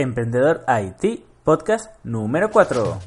Emprendedor IT, podcast número 4.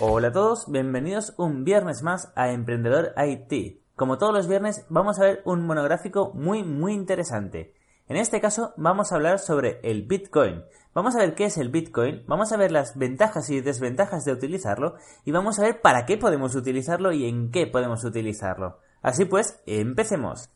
Hola a todos, bienvenidos un viernes más a Emprendedor IT. Como todos los viernes, vamos a ver un monográfico muy muy interesante. En este caso vamos a hablar sobre el Bitcoin. Vamos a ver qué es el Bitcoin, vamos a ver las ventajas y desventajas de utilizarlo y vamos a ver para qué podemos utilizarlo y en qué podemos utilizarlo. Así pues, empecemos.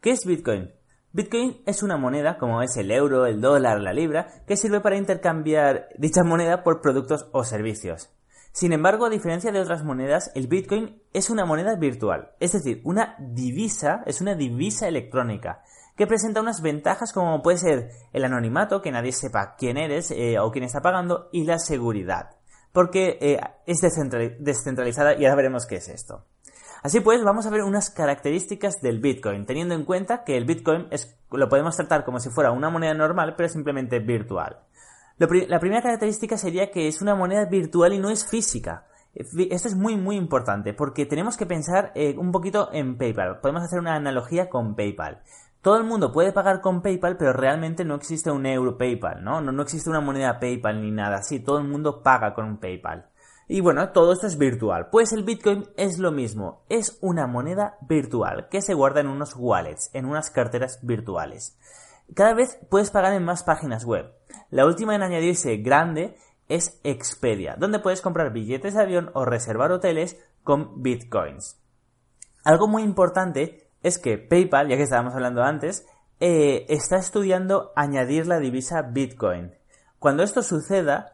¿Qué es Bitcoin? Bitcoin es una moneda, como es el euro, el dólar, la libra, que sirve para intercambiar dicha moneda por productos o servicios. Sin embargo, a diferencia de otras monedas, el Bitcoin es una moneda virtual, es decir, una divisa, es una divisa electrónica que presenta unas ventajas como puede ser el anonimato, que nadie sepa quién eres eh, o quién está pagando, y la seguridad, porque eh, es descentralizada y ahora veremos qué es esto. Así pues, vamos a ver unas características del Bitcoin, teniendo en cuenta que el Bitcoin es, lo podemos tratar como si fuera una moneda normal, pero simplemente virtual. la primera característica sería que es una moneda virtual y no es física. Esto es muy muy importante porque tenemos que pensar eh, un poquito en PayPal. Podemos hacer una analogía con PayPal. Todo el mundo puede pagar con PayPal, pero realmente no existe un euro PayPal, ¿no? No, existe una moneda PayPal ni nada así. Todo el mundo paga con un PayPal. Y bueno, todo esto es virtual. Pues el Bitcoin es lo mismo. Es una moneda virtual que se guarda en unos wallets, en unas carteras virtuales. Cada vez puedes pagar en más páginas web. La última en añadirse grande es Expedia, donde puedes comprar billetes de avión o reservar hoteles con bitcoins. Algo muy importante es que PayPal, ya que estábamos hablando antes, eh, está estudiando añadir la divisa Bitcoin. Cuando esto suceda,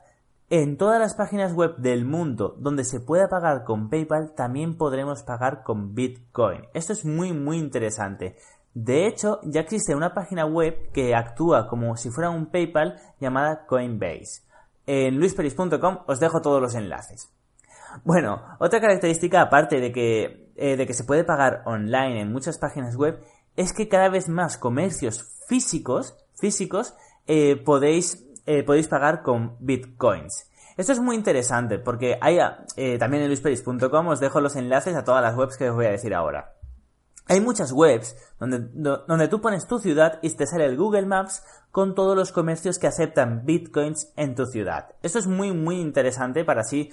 en todas las páginas web del mundo donde se pueda pagar con PayPal, también podremos pagar con Bitcoin. Esto es muy, muy interesante. De hecho, ya existe una página web que actúa como si fuera un PayPal llamada Coinbase. En luisperis.com os dejo todos los enlaces. Bueno, otra característica aparte de que, eh, de que se puede pagar online en muchas páginas web es que cada vez más comercios físicos, físicos, eh, podéis, eh, podéis pagar con bitcoins. Esto es muy interesante porque hay también en luisperis.com os dejo los enlaces a todas las webs que os voy a decir ahora. Hay muchas webs donde, donde tú pones tu ciudad y te sale el Google Maps con todos los comercios que aceptan bitcoins en tu ciudad. Esto es muy muy interesante para así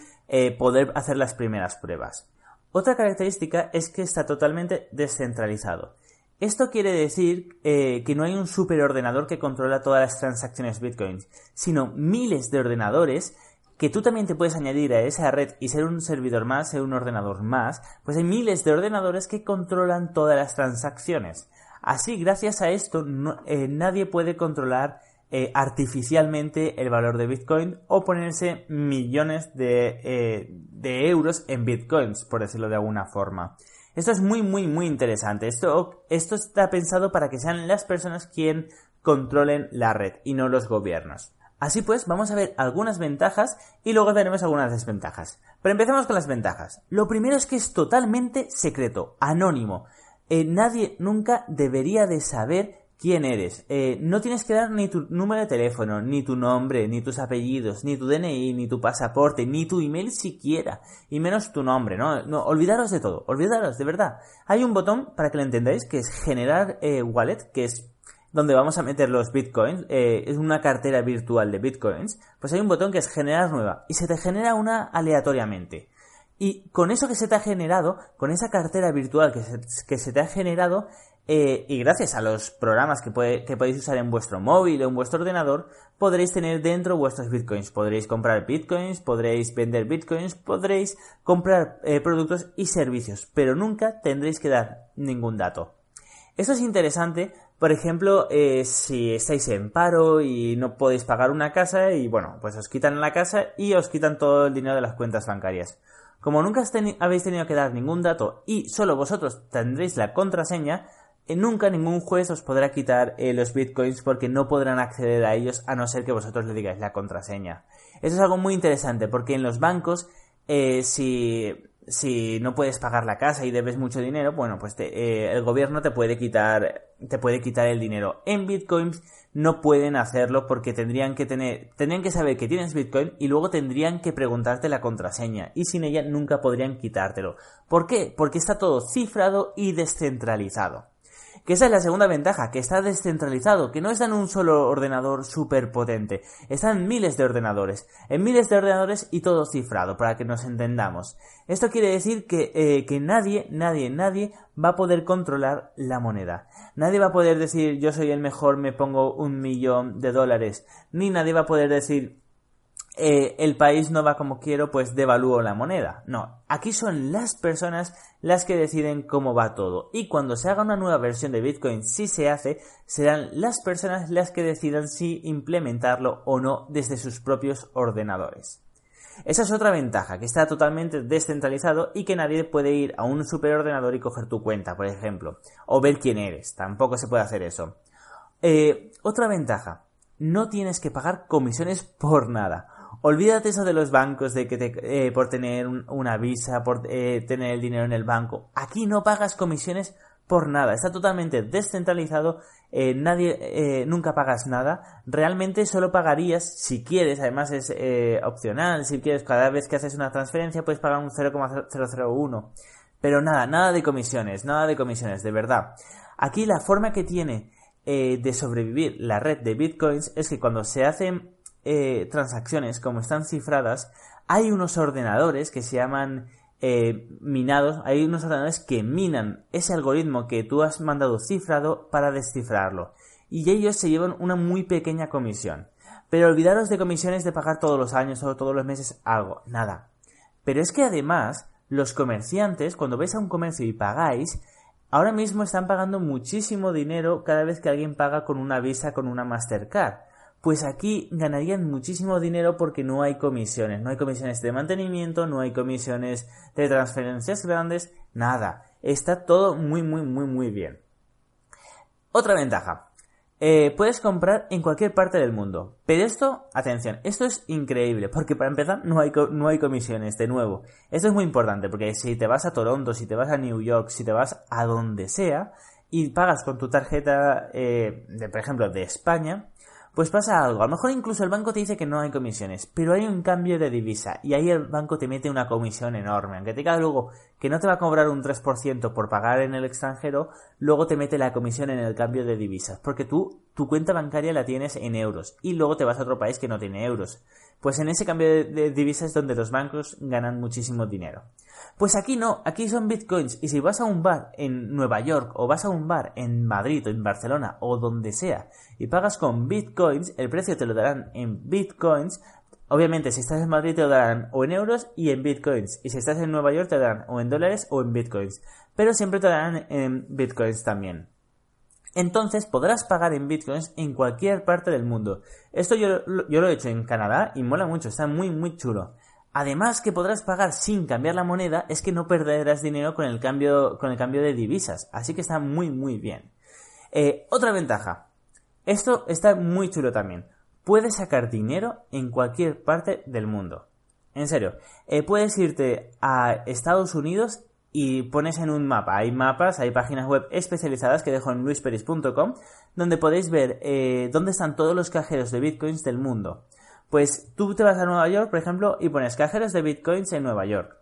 poder hacer las primeras pruebas. Otra característica es que está totalmente descentralizado. Esto quiere decir eh, que no hay un superordenador que controla todas las transacciones bitcoins, sino miles de ordenadores que tú también te puedes añadir a esa red y ser un servidor más, ser un ordenador más, pues hay miles de ordenadores que controlan todas las transacciones. Así, gracias a esto, eh, nadie puede controlar eh, artificialmente el valor de Bitcoin o ponerse millones de, eh, de, euros en Bitcoins, por decirlo de alguna forma. Esto es muy, muy, muy interesante. Esto, esto está pensado para que sean las personas quien controlen la red y no los gobiernos. Así pues, vamos a ver algunas ventajas y luego veremos algunas desventajas. Pero empecemos con las ventajas. Lo primero es que es totalmente secreto, anónimo. Eh, nadie nunca debería de saber quién eres. Eh, no tienes que dar ni tu número de teléfono, ni tu nombre, ni tus apellidos, ni tu DNI, ni tu pasaporte, ni tu email siquiera, y menos tu nombre, ¿no? No, olvidaros de todo, olvidaros, de verdad. Hay un botón, para que lo entendáis, que es generar eh, wallet, que es donde vamos a meter los bitcoins, es una cartera virtual de bitcoins, pues hay un botón que es generar nueva, y se te genera una aleatoriamente. Y con eso que se te ha generado, con esa cartera virtual que se, que se te ha generado, eh, y gracias a los programas que, que, podéis usar en vuestro móvil o en vuestro ordenador, podréis tener dentro vuestros bitcoins. Podréis comprar bitcoins, podréis vender bitcoins, podréis comprar eh, productos y servicios, pero nunca tendréis que dar ningún dato. Esto es interesante, por ejemplo, eh, si estáis en paro y no podéis pagar una casa y bueno, pues os quitan la casa y os quitan todo el dinero de las cuentas bancarias. Como nunca habéis tenido que dar ningún dato y solo vosotros tendréis la contraseña, eh, nunca ningún juez os podrá quitar eh, los bitcoins porque no podrán acceder a ellos a no ser que vosotros le digáis la contraseña. Eso es algo muy interesante porque en los bancos, eh, si, si no puedes pagar la casa y debes mucho dinero, bueno, pues el gobierno te puede quitar, te puede quitar el dinero. En bitcoins no pueden hacerlo porque tendrían que tener, tendrían que saber que tienes Bitcoin y luego tendrían que preguntarte la contraseña y sin ella nunca podrían quitártelo. ¿Por qué? Porque está todo cifrado y descentralizado. Que esa es la segunda ventaja, que está descentralizado, que no está en un solo ordenador súper potente, está en miles de ordenadores, en miles de ordenadores y todo cifrado, para que nos entendamos. Esto quiere decir que, eh, que nadie, nadie, nadie va a poder controlar la moneda. Nadie va a poder decir yo soy el mejor, me pongo un millón de dólares, ni nadie va a poder decir eh, el país no va como quiero, pues devalúo la moneda. No, aquí son las personas las que deciden cómo va todo. Y cuando se haga una nueva versión de Bitcoin, si se hace, serán las personas las que decidan si implementarlo o no desde sus propios ordenadores. Esa es otra ventaja, que está totalmente descentralizado y que nadie puede ir a un superordenador y coger tu cuenta, por ejemplo, o ver quién eres. Tampoco se puede hacer eso. Eh, otra ventaja, no tienes que pagar comisiones por nada. Olvídate eso de los bancos, de que te, eh, por tener una visa, por eh, tener el dinero en el banco. Aquí no pagas comisiones por nada. Está totalmente descentralizado. Eh, nadie, nunca pagas nada. Realmente solo pagarías si quieres. Además es opcional. Si quieres, cada vez que haces una transferencia puedes pagar un 0,001. Pero nada, nada de comisiones, nada de comisiones, de verdad. Aquí la forma que tiene de sobrevivir la red de bitcoins es que cuando se hacen eh, transacciones, como están cifradas, hay unos ordenadores que se llaman eh, minados, hay unos ordenadores que minan ese algoritmo que tú has mandado cifrado para descifrarlo. Y ellos se llevan una muy pequeña comisión. Pero olvidaros de comisiones de pagar todos los años o todos los meses algo, nada. Pero es que además, los comerciantes, cuando vais a un comercio y pagáis, ahora mismo están pagando muchísimo dinero cada vez que alguien paga con una Visa, con una Mastercard pues aquí ganarían muchísimo dinero porque no hay comisiones, no hay comisiones de mantenimiento, no hay comisiones de transferencias grandes, nada. Está todo muy, muy, muy, muy bien. Otra ventaja. Eh, puedes comprar en cualquier parte del mundo. Pero esto, atención, esto es increíble, porque para empezar no hay, no hay comisiones, de nuevo. Esto es muy importante, porque si te vas a Toronto, si te vas a New York, si te vas a donde sea, y pagas con tu tarjeta, eh, de, por ejemplo, de España, pues pasa algo, a lo mejor incluso el banco te dice que no hay comisiones, pero hay un cambio de divisa y ahí el banco te mete una comisión enorme, aunque te diga luego que no te va a cobrar un 3% por pagar en el extranjero, luego te mete la comisión en el cambio de divisas, porque tú tu cuenta bancaria la tienes en euros y luego te vas a otro país que no tiene euros. Pues en ese cambio de, divisas es donde los bancos ganan muchísimo dinero. Pues aquí no, aquí son bitcoins y si vas a un bar en Nueva York o vas a un bar en Madrid o en Barcelona o donde sea y pagas con bitcoins, el precio te lo darán en bitcoins. Obviamente si estás en Madrid te lo darán o en euros y en bitcoins y si estás en Nueva York te lo darán o en dólares o en bitcoins, pero siempre te darán en bitcoins también. Entonces podrás pagar en bitcoins en cualquier parte del mundo. Esto yo, lo he hecho en Canadá y mola mucho, está muy muy chulo. Además que podrás pagar sin cambiar la moneda, es que no perderás dinero con el cambio, con el cambio de divisas. Así que está muy muy bien. Eh, otra ventaja. Esto está muy chulo también. Puedes sacar dinero en cualquier parte del mundo. En serio, eh, puedes irte a Estados Unidos y pones en un mapa. Hay mapas, hay páginas web especializadas que dejo en luisperis.com donde podéis ver eh, dónde están todos los cajeros de bitcoins del mundo. Pues tú te vas a Nueva York, por ejemplo, y pones cajeros de bitcoins en Nueva York.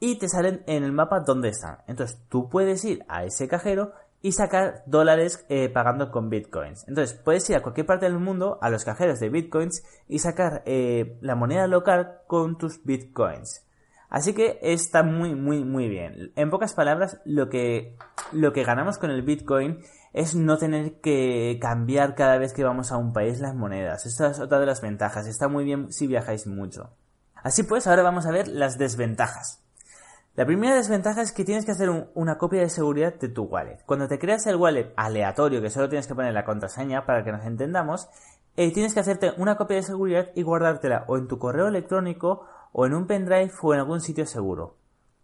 Y te salen en el mapa dónde están. Entonces tú puedes ir a ese cajero y sacar dólares eh, pagando con bitcoins. Entonces puedes ir a cualquier parte del mundo, a los cajeros de bitcoins, y sacar eh, la moneda local con tus bitcoins. Así que está muy, muy, muy bien. En pocas palabras, lo que, lo que ganamos con el Bitcoin es no tener que cambiar cada vez que vamos a un país las monedas. Esta es otra de las ventajas. Está muy bien si viajáis mucho. Así pues, ahora vamos a ver las desventajas. La primera desventaja es que tienes que hacer una copia de seguridad de tu wallet. Cuando te creas el wallet aleatorio, que solo tienes que poner la contraseña para que nos entendamos, eh, tienes que hacerte una copia de seguridad y guardártela o en tu correo electrónico o en un pendrive o en algún sitio seguro.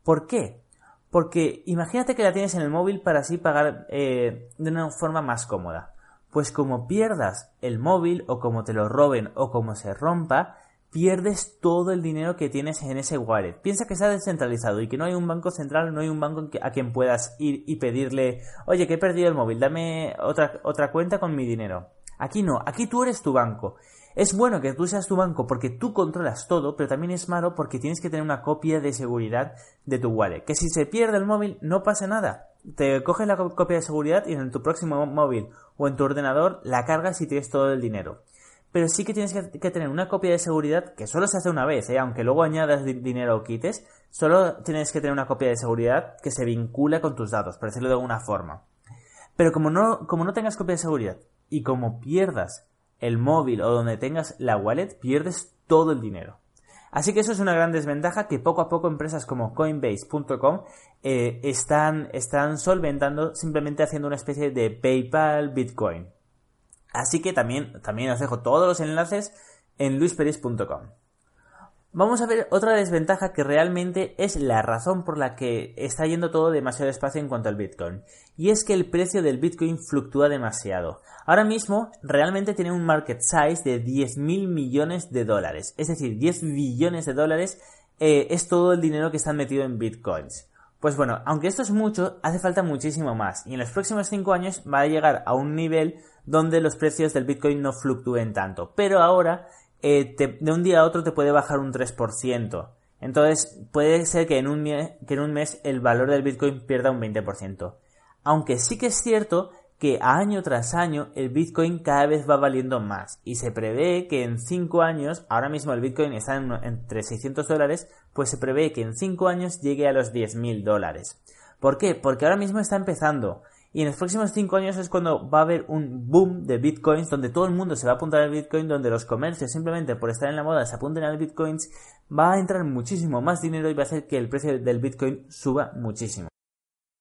¿Por qué? Porque imagínate que la tienes en el móvil para así pagar eh, de una forma más cómoda. Pues como pierdas el móvil o como te lo roben o como se rompa, pierdes todo el dinero que tienes en ese wallet. Piensa que está descentralizado y que no hay un banco central, no hay un banco a quien puedas ir y pedirle, oye, que he perdido el móvil, dame otra, otra cuenta con mi dinero. Aquí no, aquí tú eres tu banco. Es bueno que tú seas tu banco porque tú controlas todo, pero también es malo porque tienes que tener una copia de seguridad de tu wallet. Que si se pierde el móvil no pasa nada. Te coges la copia de seguridad y en tu próximo móvil o en tu ordenador la cargas y tienes todo el dinero. Pero sí que tienes que, tener una copia de seguridad que solo se hace una vez, ¿eh? aunque luego añadas dinero o quites, solo tienes que tener una copia de seguridad que se vincula con tus datos, por decirlo de alguna forma. Pero como no, como no tengas copia de seguridad y como pierdas el móvil o donde tengas la wallet, pierdes todo el dinero. Así que eso es una gran desventaja que poco a poco empresas como Coinbase.com eh, están, están solventando simplemente haciendo una especie de PayPal Bitcoin. Así que también, también os dejo todos los enlaces en luisperis.com. Vamos a ver otra desventaja que realmente es la razón por la que está yendo todo demasiado despacio en cuanto al Bitcoin. Y es que el precio del Bitcoin fluctúa demasiado. Ahora mismo realmente tiene un market size de 10 mil millones de dólares. Es decir, 10 billones de dólares eh, es todo el dinero que está metido en Bitcoins. Pues bueno, aunque esto es mucho, hace falta muchísimo más. Y en los próximos 5 años va a llegar a un nivel donde los precios del Bitcoin no fluctúen tanto. Pero ahora eh, de un día a otro te puede bajar un 3%. Entonces puede ser que en, un, que en un mes el valor del Bitcoin pierda un 20%. Aunque sí que es cierto que año tras año el Bitcoin cada vez va valiendo más y se prevé que en 5 años, ahora mismo el Bitcoin está en, entre 600 dólares, pues se prevé que en 5 años llegue a los 10.000 dólares. ¿Por qué? Porque ahora mismo está empezando. Y en los próximos 5 años es cuando va a haber un boom de bitcoins, donde todo el mundo se va a apuntar al bitcoin, donde los comercios simplemente por estar en la moda se apunten al bitcoins, va a entrar muchísimo más dinero y va a hacer que el precio del bitcoin suba muchísimo.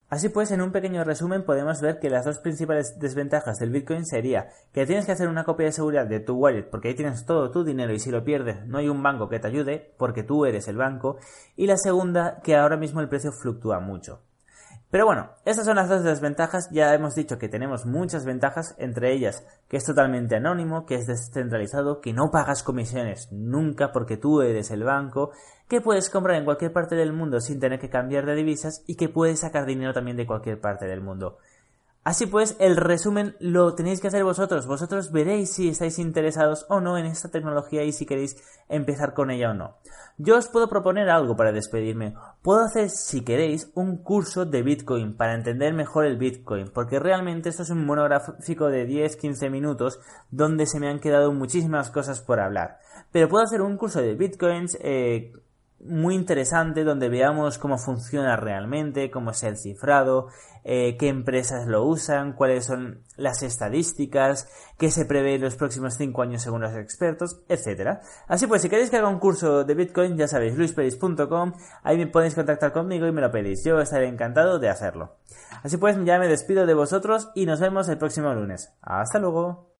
Así pues, en un pequeño resumen podemos ver que las dos principales desventajas del Bitcoin sería que tienes que hacer una copia de seguridad de tu wallet porque ahí tienes todo tu dinero y si lo pierdes no hay un banco que te ayude porque tú eres el banco y la segunda que ahora mismo el precio fluctúa mucho. Pero bueno, estas son las dos desventajas. Ya hemos dicho que tenemos muchas ventajas, entre ellas que es totalmente anónimo, que es descentralizado, que no pagas comisiones nunca porque tú eres el banco, que puedes comprar en cualquier parte del mundo sin tener que cambiar de divisas y que puedes sacar dinero también de cualquier parte del mundo. Así pues, el resumen lo tenéis que hacer vosotros. Vosotros veréis si estáis interesados o no en esta tecnología y si queréis empezar con ella o no. Yo os puedo proponer algo para despedirme. Puedo hacer, si queréis, un curso de Bitcoin para entender mejor el Bitcoin, porque realmente esto es un monográfico de 10-15 minutos donde se me han quedado muchísimas cosas por hablar. Pero puedo hacer un curso de Bitcoins eh, muy interesante donde veamos cómo funciona realmente, cómo es el cifrado, eh, qué empresas lo usan, cuáles son las estadísticas, qué se prevé en los próximos 5 años según los expertos, etc. Así pues, si queréis que haga un curso de Bitcoin, ya sabéis, luisperis.com, ahí me podéis contactar conmigo y me lo pedís. Yo estaré encantado de hacerlo. Así pues, ya me despido de vosotros y nos vemos el próximo lunes. Hasta luego.